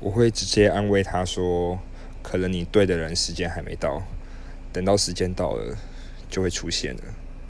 我会直接安慰他说可能你对的人时间还没到等到时间到了就会出现了。